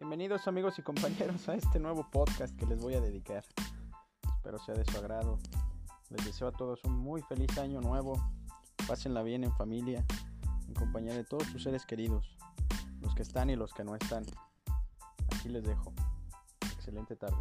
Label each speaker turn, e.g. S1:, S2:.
S1: Bienvenidos amigos y compañeros a este nuevo podcast que les voy a dedicar. Espero sea de su agrado. Les deseo a todos un muy feliz año nuevo. Pásenla bien en familia, en compañía de todos sus seres queridos, los que están y los que no están. Aquí les dejo. Excelente tarde.